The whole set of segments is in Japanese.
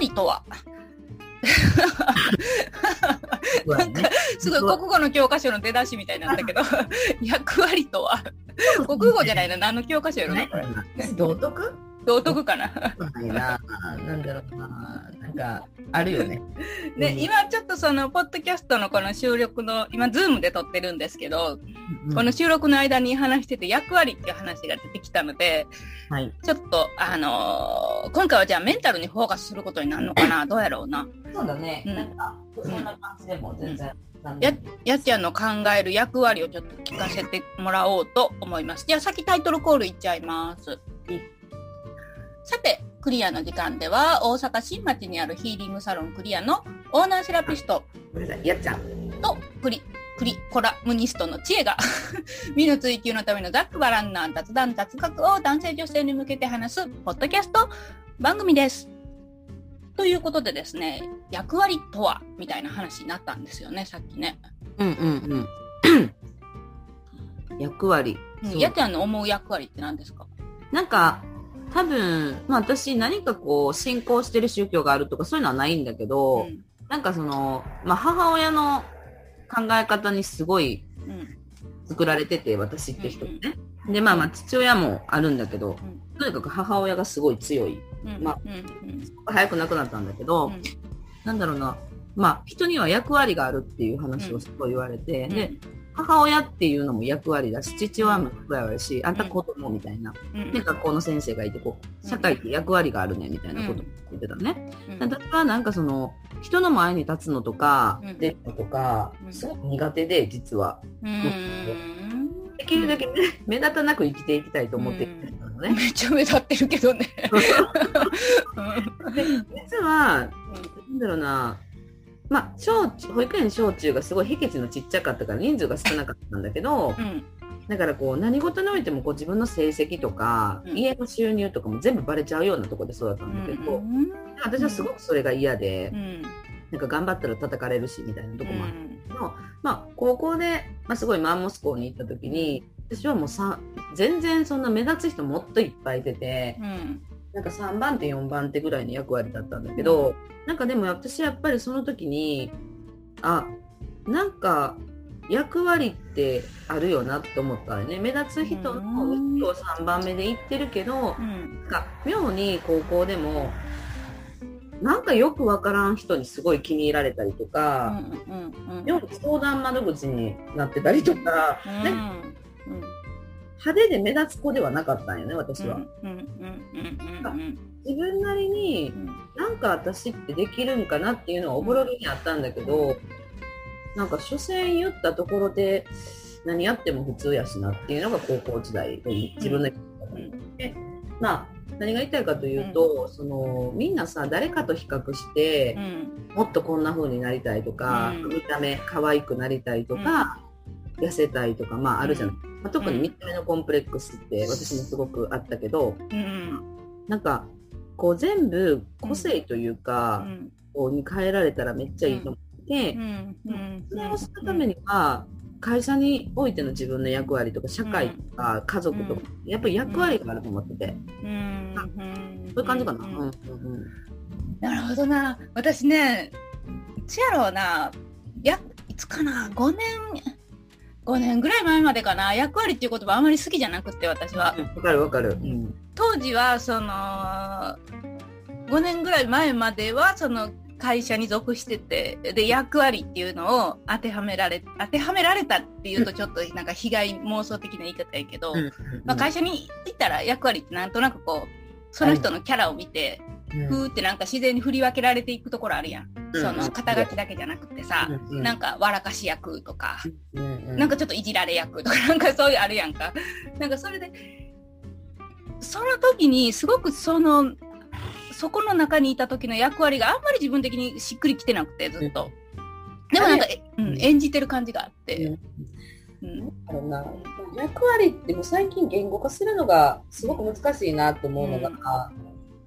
割とは。なんかすごい国語の教科書の出だしみたいなんだけど 役割とは。国語じゃないな何の教科書やろなこれ。道徳？道徳かななんだろうな。なんか、あるよね。ね、うん今ちょっとその、ポッドキャストのこの収録の、今、ズームで撮ってるんですけど、うんこの収録の間に話してて役割っていう話が出てきたので、はい。ちょっと、あのー今回はじゃあメンタルにフォーカスすることになるのかな？どうやろうな？そうだね。うんなんか、そんな感じでも全然。や、やっちゃんの考える役割をちょっと聞かせてもらおうと思います。じゃあ先タイトルコールいっちゃいます。さて、クリアの時間では、大阪新町にあるヒーリングサロンクリアのオーナーセラピストごめんなさい。やっちゃん。とクリ、クリコラムニストの知恵が、美の追求のためのざっくばらんな雑談雑学を男性女性に向けて話す、ポッドキャスト番組です。ということでですね、役割とは、みたいな話になったんですよね、さっきね。うんうんうん。役割。やっちゃんの思う役割って何ですか？なんか、多分、まあ私何かこう、信仰してる宗教があるとかそういうのはないんだけど、うん。なんかその、まあ母親の考え方にすごいうん作られてて、私って人ね。で、まあまあ父親もあるんだけど、うん。とにかく母親がすごい強い。うん。まあうん。うん。早く亡くなったんだけど、うん。なんだろうな、まあ人には役割があるっていう話をすごい言われて、うん。で、母親っていうのも役割だし、父親も役割だし、あんた子供みたいな。うん。で、学校の先生がいて、こう、社会って役割があるね、みたいなことを言ってたのね。うん。私はなんかその、人の前に立つのとかうん、出るのとかう、ん。すごく苦手で、実は。うん。できるだけね、目立たなく生きていきたいと思ってね。めっちゃ目立ってるけどね。で実は、なんだろうな、まあ、小中、保育園小中がすごい僻地のちっちゃかったから人数が少なかったんだけど、うん。だからこう何事においてもこう自分の成績とか、うん。家の収入とかも全部バレちゃうようなところで育ったんだけど、うん。私はすごくそれが嫌でう、ん。なんか頑張ったら叩かれるしみたいなとこもあるうんけど、まあ高校で、まあ、すごいマンモス校に行った時に私はもうさ全然そんな目立つ人もっといっぱいいてて、うんなんか3番手4番手ぐらいの役割だったんだけど、なんかでも私やっぱりその時にあなんか役割ってあるよなって思ったよね。目立つ人のうん後ろを3番目で行ってるけど、うん。なんか妙に高校でもなんかよくわからん人にすごい気に入られたりとか、うんうん妙に相談窓口になってたりとか、うん。ね派手で目立つ子ではなかったんよね私は、うんうんうんうん自分なりにうんなんか私ってできるんかなっていうのはおぼろげにあったんだけど、なんか所詮言ったところで何やっても普通やしなっていうのが高校時代で自分の生き方で、まあ何が言いたいかというと、そのみんなさ誰かと比較してう、ん。もっとこんな風になりたいとか、うん。見た目可愛くなりたいとか、痩せたいとかまああるじゃない、まあ、特に見た目のコンプレックスって私もすごくあったけど、うんなんかこう全部個性といううか、んこうに変えられたらめっちゃいいと思って、うん。うん。それをするためには会社においての自分の役割とか社会とか家族とか、やっぱり役割があると思ってて、うん。そういう感じかな。うん。なるほどな。私ね、いつやろうな。や、いつかな。5年、5年ぐらい前までかな。役割っていう言葉あんまり好きじゃなくって、私は。うんわかるわかる。うん当時は、その、5年ぐらい前までは、その、会社に属してて、で、役割っていうのを当てはめられ、当てはめられたっていうとちょっとなんか被害妄想的な言い方やけど、うんまあ、会社に行ったら役割ってなんとなくこう、その人のキャラを見て、ふーってなんか自然に振り分けられていくところあるやん。うんその肩書きだけじゃなくてさ、うんなんか笑かし役とか、うんうん。なんかちょっといじられ役とか、なんかそういうあるやんか。なんかそれで、その時にすごくその、そこの中にいた時の役割があんまり自分的にしっくりきてなくて、ずっと。でもなんか、えうん、演じてる感じがあって。うん。な役割ってもう最近言語化するのがすごく難しいなと思うのが、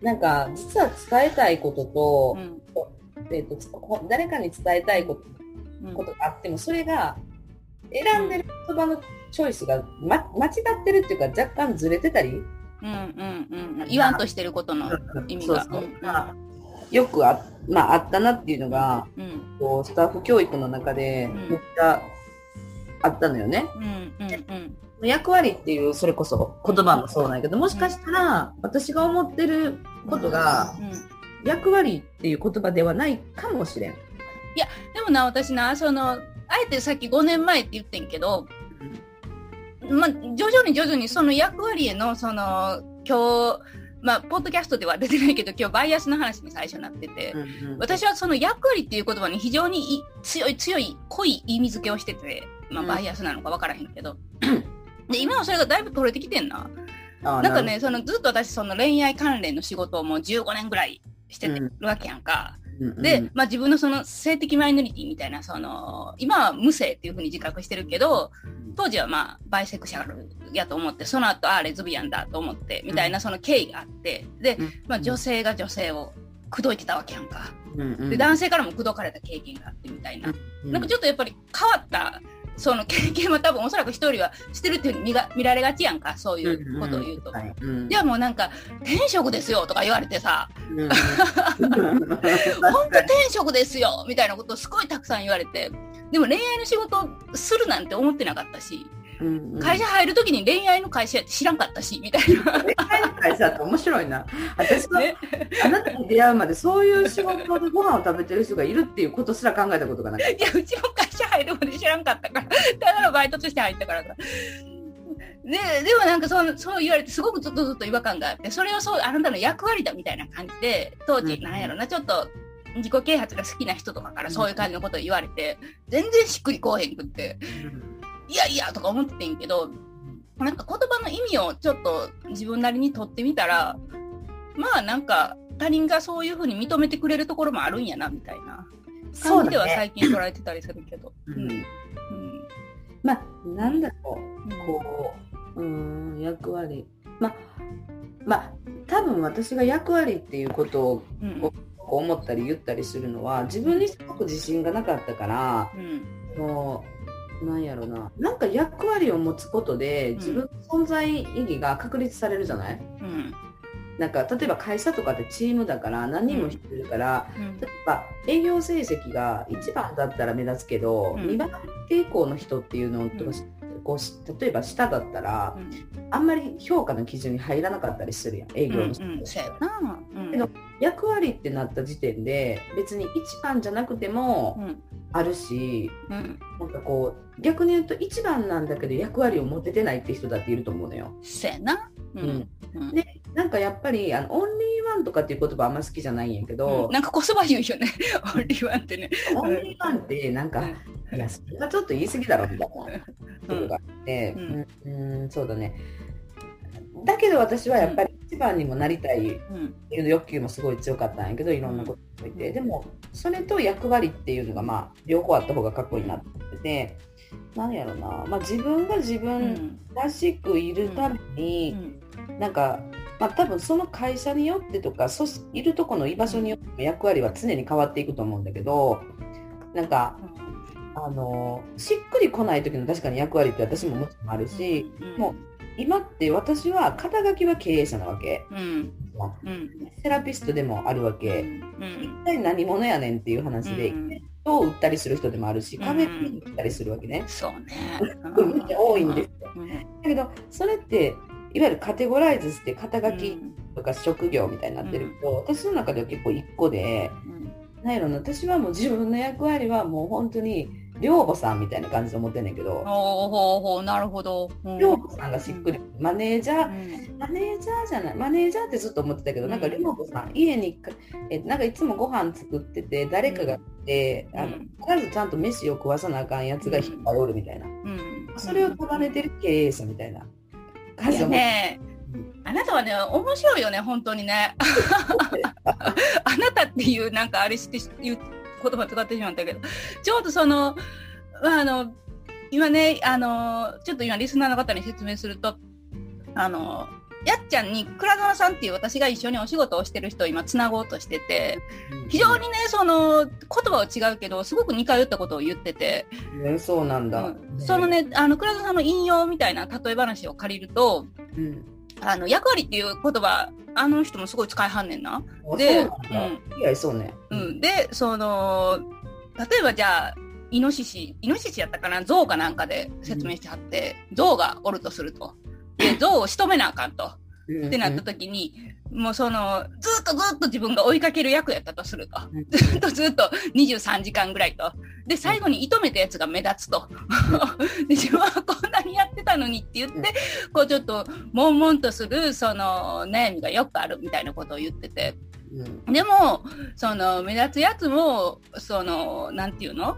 なんか実は伝えたいこととう、んえー、とこ誰かに伝えたいことうん。ことがあってもそれが選んでる言葉のチョイスが、ま、間違ってるっていうか若干ずれてたりうんうんうん。言わんとしてることの意味が。まあよくあ,、まあ、あったなっていうのが、うん。こうスタッフ教育の中でん。めっちゃあったのよね。うんうん役割っていうそれこそ言葉もそうなんやけどもしかしたら私が思ってることがうんうん役割っていう言葉ではないかもしれん。でもな私なそのあえてさっき5年前って言ってんけどまあ、徐々に徐々にその役割への、その、今日、まあ、ポッドキャストでは出てないけど、今日バイアスの話に最初になってて、私はその役割っていう言葉に非常にい強い、強い、濃い意味付けをしてて、まあ、うんバイアスなのか分からへんけど。で、今はそれがだいぶ取れてきてんな。ななんか、ね、そのずっと私、その恋愛関連の仕事をもう15年ぐらいしてるわけやんか。うんで、、まあ自分のその性的マイノリティみたいな、その、今は無性っていうふうに自覚してるけど、当時はまあバイセクシャルやと思って、その後、ああ、レズビアンだと思って、みたいなその経緯があって、で、まあ女性が女性を口説いてたわけやんか。で、男性からも口説かれた経験があってみたいな。なんかちょっとやっぱり変わった、その経験は多分おそらく一人はしてるっていうふうに見が見られがちやんか、そういうことを言うと。ではもうなんか、転職ですよとか言われてさ、本当転職ですよみたいなことをすごいたくさん言われて、でも恋愛の仕事するなんて思ってなかったし、会社入るときに恋愛の会社やって知らんかったし、みたいな。恋愛の会社って面白いな。私は、ね、あなたに出会うまでそういう仕事でご飯を食べてる人がいるっていうことすら考えたことがなかっ いや、うちも会社入るまで知らんかったから、ただのバイトとして入ったから。さ。で、でもなんかそうそう言われてすごくずっとずっと違和感があって、それをそう、あなたの役割だみたいな感じで、当時、うんなんやろな、ちょっと自己啓発が好きな人とかからそういう感じのことを言われて、全然しっくりこうへんくって、いやいやとか思ってんけど、なんか言葉の意味をちょっと自分なりに取ってみたら、まあなんか他人がそういうふうに認めてくれるところもあるんやな、みたいな。感じでは最近捉えてたりするけど。ううん。んうん。まあ、なんだろう。うん。こう、うーん、役割。まあ、まあ、多分私が役割っていうことをうん。こう思ったり言ったりするのは、自分にすごく自信がなかったから、うん。もう、なんやろな。なんか役割を持つことで、自分の存在意義が確立されるじゃない？うん。なんか、例えば会社とかってチームだから、何人も人いるから、うん。例えば営業成績が1番だったら目立つけど、うん。2番傾向の人っていうのとか、こうし例えば下だったら、あんまり評価の基準に入らなかったりするやん営業の人、うんうん。うん。けど役割ってなった時点で別に1番じゃなくてもうんあるし、うん。なんかこう逆に言うと1番なんだけど役割を持ててないって人だっていると思うのよ。そうやな。ううん。んうん。でなんかやっぱりあのオンリーワンとかっていう言葉あんま好きじゃないんやけど、なんか言葉言うよね。オンリーワンってね。オンリーワンってなんか、いや、それはちょっと言い過ぎだろみたいなところがあって、ううん。ん、うんそうだね。だけど私はやっぱり一番にもなりたいうん。っていう欲求もすごい強かったんやけど、いろんなことにおいて。でも、それと役割っていうのが、まあ、両方あった方がかっこいいなってて、なんやろな、まあ自分が自う分ん。らしくいるために、なんか、まあ多分その会社によってとか、そしいるとこの居場所によっても役割は常に変わっていくと思うんだけど、なんか、あのしっくりこない時の確かに役割って私ももちろんあるし、も今って私は肩書きは経営者なわけ。うん。うん。セラピストでもあるわうけ。ん。一体何者やねんっていう話で、うん。人を売ったりする人でもあるし、うん。壁に売ったりするわけね。そうね。多いんですよ。うんだけど、それって、いわゆるカテゴライズして肩書きうん。とか職業みたいになってるけど、私の中では結構一個で、なんやろな、私はもう自分の役割はもう本当に、寮母さんみたいな感じで思ってんねんけど、ほうほうほうなるほど。うん。寮母さんがしっくり、マネージャー、うん。マネージャーじゃない、マネージャーってずっと思ってたけど、なんか寮母さん、家にか、えなんかいつもご飯作ってて、誰かが来て、あのうん。必ずちゃんと飯を食わさなあかんやつがいっぱいおるみたいな。うん。それを束ねてる経営者みたいな。感じねあなたはね面白いよね本当にね。あなたっていうなんかあれして言う言葉使ってしまったけど。ちょうどそのまああの今ねあのちょっと今リスナーの方に説明するとあのやっちゃんに倉園さんっていう私が一緒にお仕事をしてる人を今つなごうとしてて非常にねその言葉は違うけどすごく似通ったことを言ってて、ねそうなんだ。うん。その、ねあの倉園さんの引用みたいな例え話を借りるとうんあの、役割っていう言葉、あの人もすごい使いはんねんな。あで、そうなんだいや、そうね。うん。うん。で、その、例えばじゃあ、イノシシ、イノシシやったかな？象かなんかで説明してはって、象がおるとすると。で、象を仕留めなあかんと。ってなった時に、もうその、ずっとずっと自分が追いかける役やったとすると。うんずっとずっと23時間ぐらいと。で、最後に射止めたやつが目立つと。で、自分はこんなにやってたのにって言って、こうちょっと、悶々とする、その、悩みがよくあるみたいなことを言ってて。うんでも、その、目立つやつも、その、なんていうの？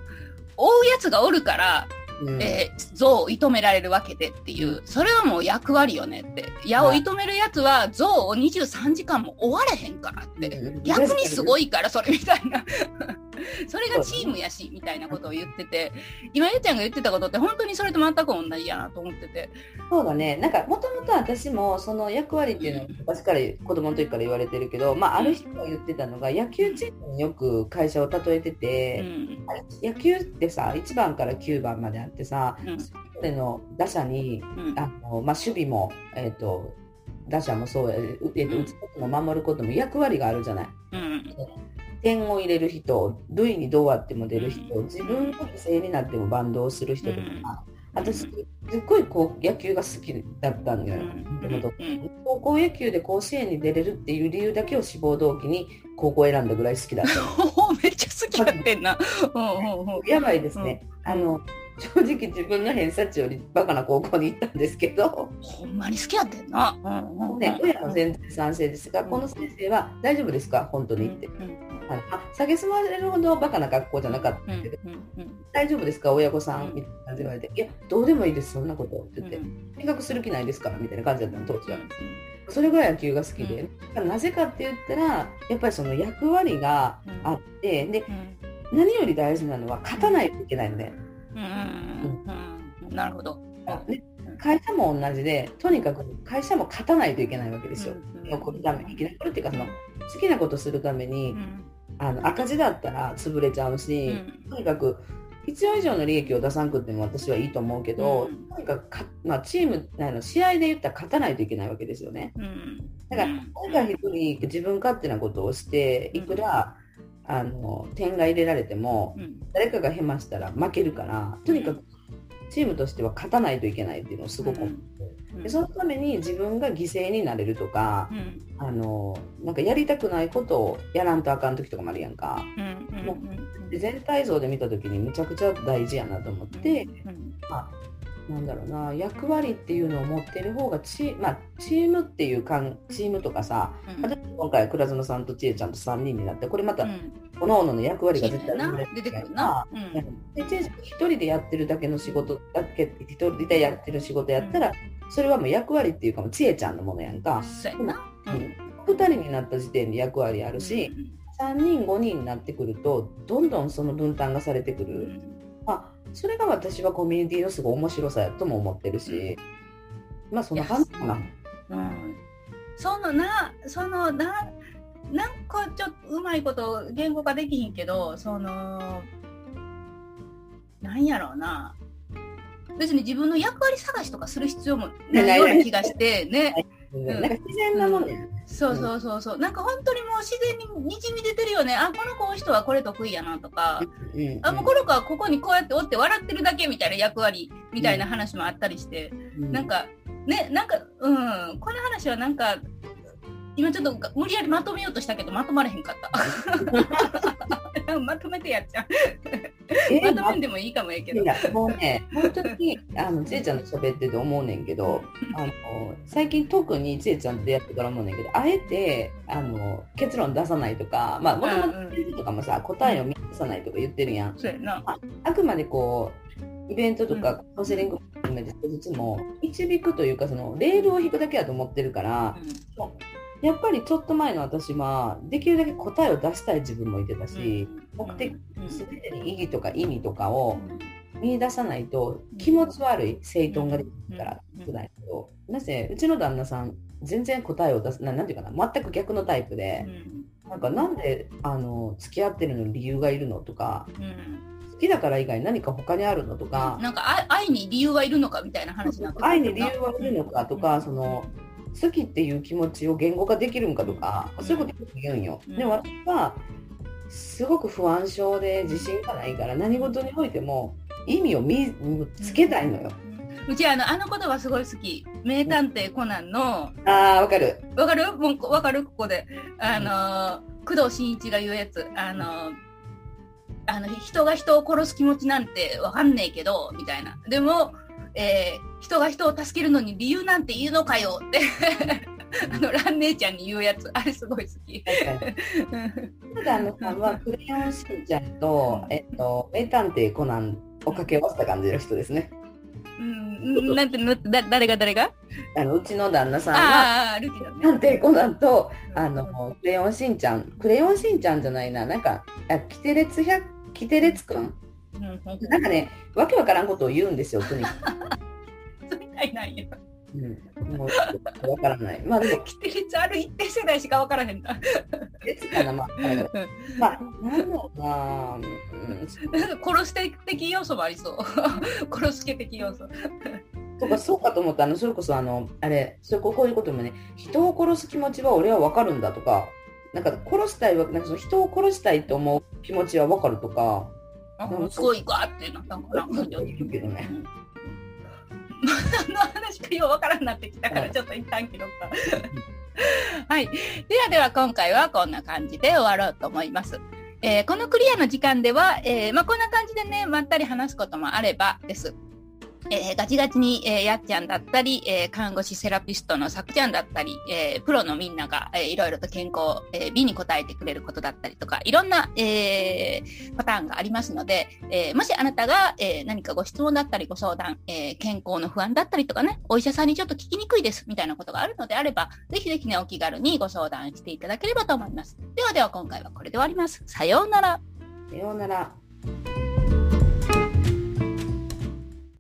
追うやつがおるから、うんえー象を射止められるわけでっていう、それはもう役割よねって。矢を射止めるやつは象を23時間も追われへんからって。うん逆にすごいから、それみたいな。それがチームやし、みたいなことを言ってて、今ゆうちゃんが言ってたことって本当にそれと全く同じやなと思ってて。そうだね。なんか、もともと私も、その役割っていうのは、昔から子供の時から言われてるけど、まあ、ある人が言ってたのが、野球チームによく会社を例えてうて、ん。野球ってさ、1番から9番まであってさ、うんそれぞれの打者に、うんあのまあ、守備も、えっ、と、打者もそうや、うえーとうん打つことも守ることも役割があるじゃない。うん。点を入れる人、塁にどうあっても出る人、自分の犠牲になってもバンドをする人とか、うん。私、すっごいこう野球が好きだったん。だよ、高校野球で甲子園に出れるっていう理由だけを志望動機に高校を選んだぐらい好きだった。めっちゃ好きやってんな。やばいですね。うん。あの正直自分の偏差値よりバカな高校に行ったんですけど、ほんまに好きやってんな。うんうんうん。ね、親も全然賛成ですが、この先生は大丈夫ですか？本当にって。うんあのあ下げすまれるほどバカな学校じゃなかったうんけど、うん大丈夫ですか？親御さうん。んみたいな感じで言われて、いや、どうでもいいです、そんなこと。って言って、うん。見学する気ないですか？らみたいな感じだったの、当時は。それぐらい野球が好きで、なぜかって言ったら、やっぱりその役割があって、で、うん。何より大事なのは勝たないといけないのね。うんなるほど。会社も同じで、とにかく会社も勝たないといけないわけですよ。残るために、生き残るっていうか、その好きなことするために、あの赤字だったら潰れちゃうし、とにかく必要以上の利益を出さんくても私はいいと思うけど、とにかくか、まあ、チームあの試合で言ったら勝たないといけないわけですよね。だから、誰か一人自分勝手なことをして、いくら、あの点が入れられても、うん。誰かがヘマしたら負けるから、とにかくチームとしては勝たないといけないっていうのをすごく思って、でそのために自分が犠牲になれるとか、うん。あのなんかやりたくないことをやらんとあかん時とかもあるやんか。うん。う全体像で見た時にむちゃくちゃ大事やなと思って、うんなんだろうな役割っていうのを持ってる方がチ,、まあ、チームっていうかんチームとかさうん。今回倉園さんと千恵ちゃんと3人になってこれまたうん。各々の役割が絶対な。出てくるな。うん。で千恵ちゃん一人でやってるだけの仕事だけ一人でやってる仕事やったら、それはもう役割っていうかもう千恵ちゃんのものやんか、そうやな。うん。2人になった時点で役割あるし、3人5人になってくるとどんどんその分担がされてくる。うん。まあ、それが私はコミュニティのすごい面白さやとも思ってるし、まあそんな感じかな。うんそのな、そのな、なんかちょっとうまいこと言語化できひんけど、その、なんやろうな。別に自分の役割探しとかする必要もないような気がして、ね。んなんか自然なもんね。そうそうそうそう。なんか本当にもう自然ににじみ出てるよね。あ、この子の人はこれ得意やなとか。うんあ、もうこの子はここにこうやっておって笑ってるだけみたいな役割みたいな話もあったりして。うんなんか、ね、なんか、うん、この話はなんか、今ちょっと無理やりまとめようとしたけど、まとまれへんかった。まとめてやっちゃう。えまとめんでもいいかもええけど。いやもうね、本当にあのちえちゃんと喋ってて思うねんけど、あの最近特にちえちゃんと出会ってから思うねんけど、あえてあの結論出さないとか、まあもともととかもさ答えを見出さないとか言ってるやん。そうやな。あくまでこうイベントとかカウンセリングも含めて一つも導くというかそのレールを引くだけだと思ってるから、やっぱりちょっと前の私はできるだけ答えを出したい自分もいてたし、目的全てに意義とか意味とかを見出さないと気持ち悪い整頓ができるからうん。少ないけど、なぜうちの旦那さん全然答えを出すななんていうかな全く逆のタイプで、なんかなんであの付き合ってるのに理由がいるのとか好きだから以外何か他にあるのとか、なんか愛愛に理由はいるのかみたいな話愛に理由はいるのかとかその好きっていう気持ちを言語化できるんかとか、そういうこと言うんよ。うんでも私はすごく不安症で自信がないから何事においても意味を見つけたいのよ。うちあの、あの言葉すごい好き。名探偵コナンの、ああ、わかる。わかる？もうわかる？ここで。あのー、工藤新一が言うやつ。あのー、あの、人が人を殺す気持ちなんてわかんねえけど、みたいな。でも、えー人が人を助けるのに理由なんて言うのかよって、あの、蘭姉ちゃんに言うやつ。あれすごい好き。ただあのさん。はクレヨンしんちゃんと、えっと、名探偵コナンを掛け合わせた感じの人ですね。うん、なん。て、なんてだ誰が誰が？あのうちの旦那さんは、ああ、ルキだね。探偵コナンと、あの、クレヨンしんちゃん、クレヨンしんちゃんじゃないな、なんか、あキテレツ百、キテレツくん？うん、なんかね、わけわからんことを言うんですよ、とにかそみたいなんや。く。うん、もう、わからない。まあでも、キテレツある一定世代しか分からへんな。列かな、まあ、まあ、なんだろうな、うん、殺し的要素もありそう。殺し系的要素。とかそうかと思ったあのそれこそあのあれそれここういうこともね人を殺す気持ちは俺は分かるんだとかなんか殺したいわなんかその人を殺したいと思う気持ちは分かるとかあすごいガーってなったんかな。なんか言うけどねうん何の話かようわからんなってきたから、ちょっと一旦切ろうか。はい。ではでは今回はこんな感じで終わろうと思います。えーこのクリアの時間では、えーまあ、こんな感じでね、まったり話すこともあればです。えーガチガチに、えーやっちゃんだったり、えー看護師セラピストのさくちゃんだったり、えプロのみんなが、えーいろいろと健康、え美に応えてくれることだったりとか、いろんな、えパターンがありますので、えもしあなたが、え何かご質問だったりご相談、え健康の不安だったりとかね、お医者さんにちょっと聞きにくいですみたいなことがあるのであれば、ぜひぜひね、お気軽にご相談していただければと思います。ではでは今回はこれで終わります。さようなら。さようなら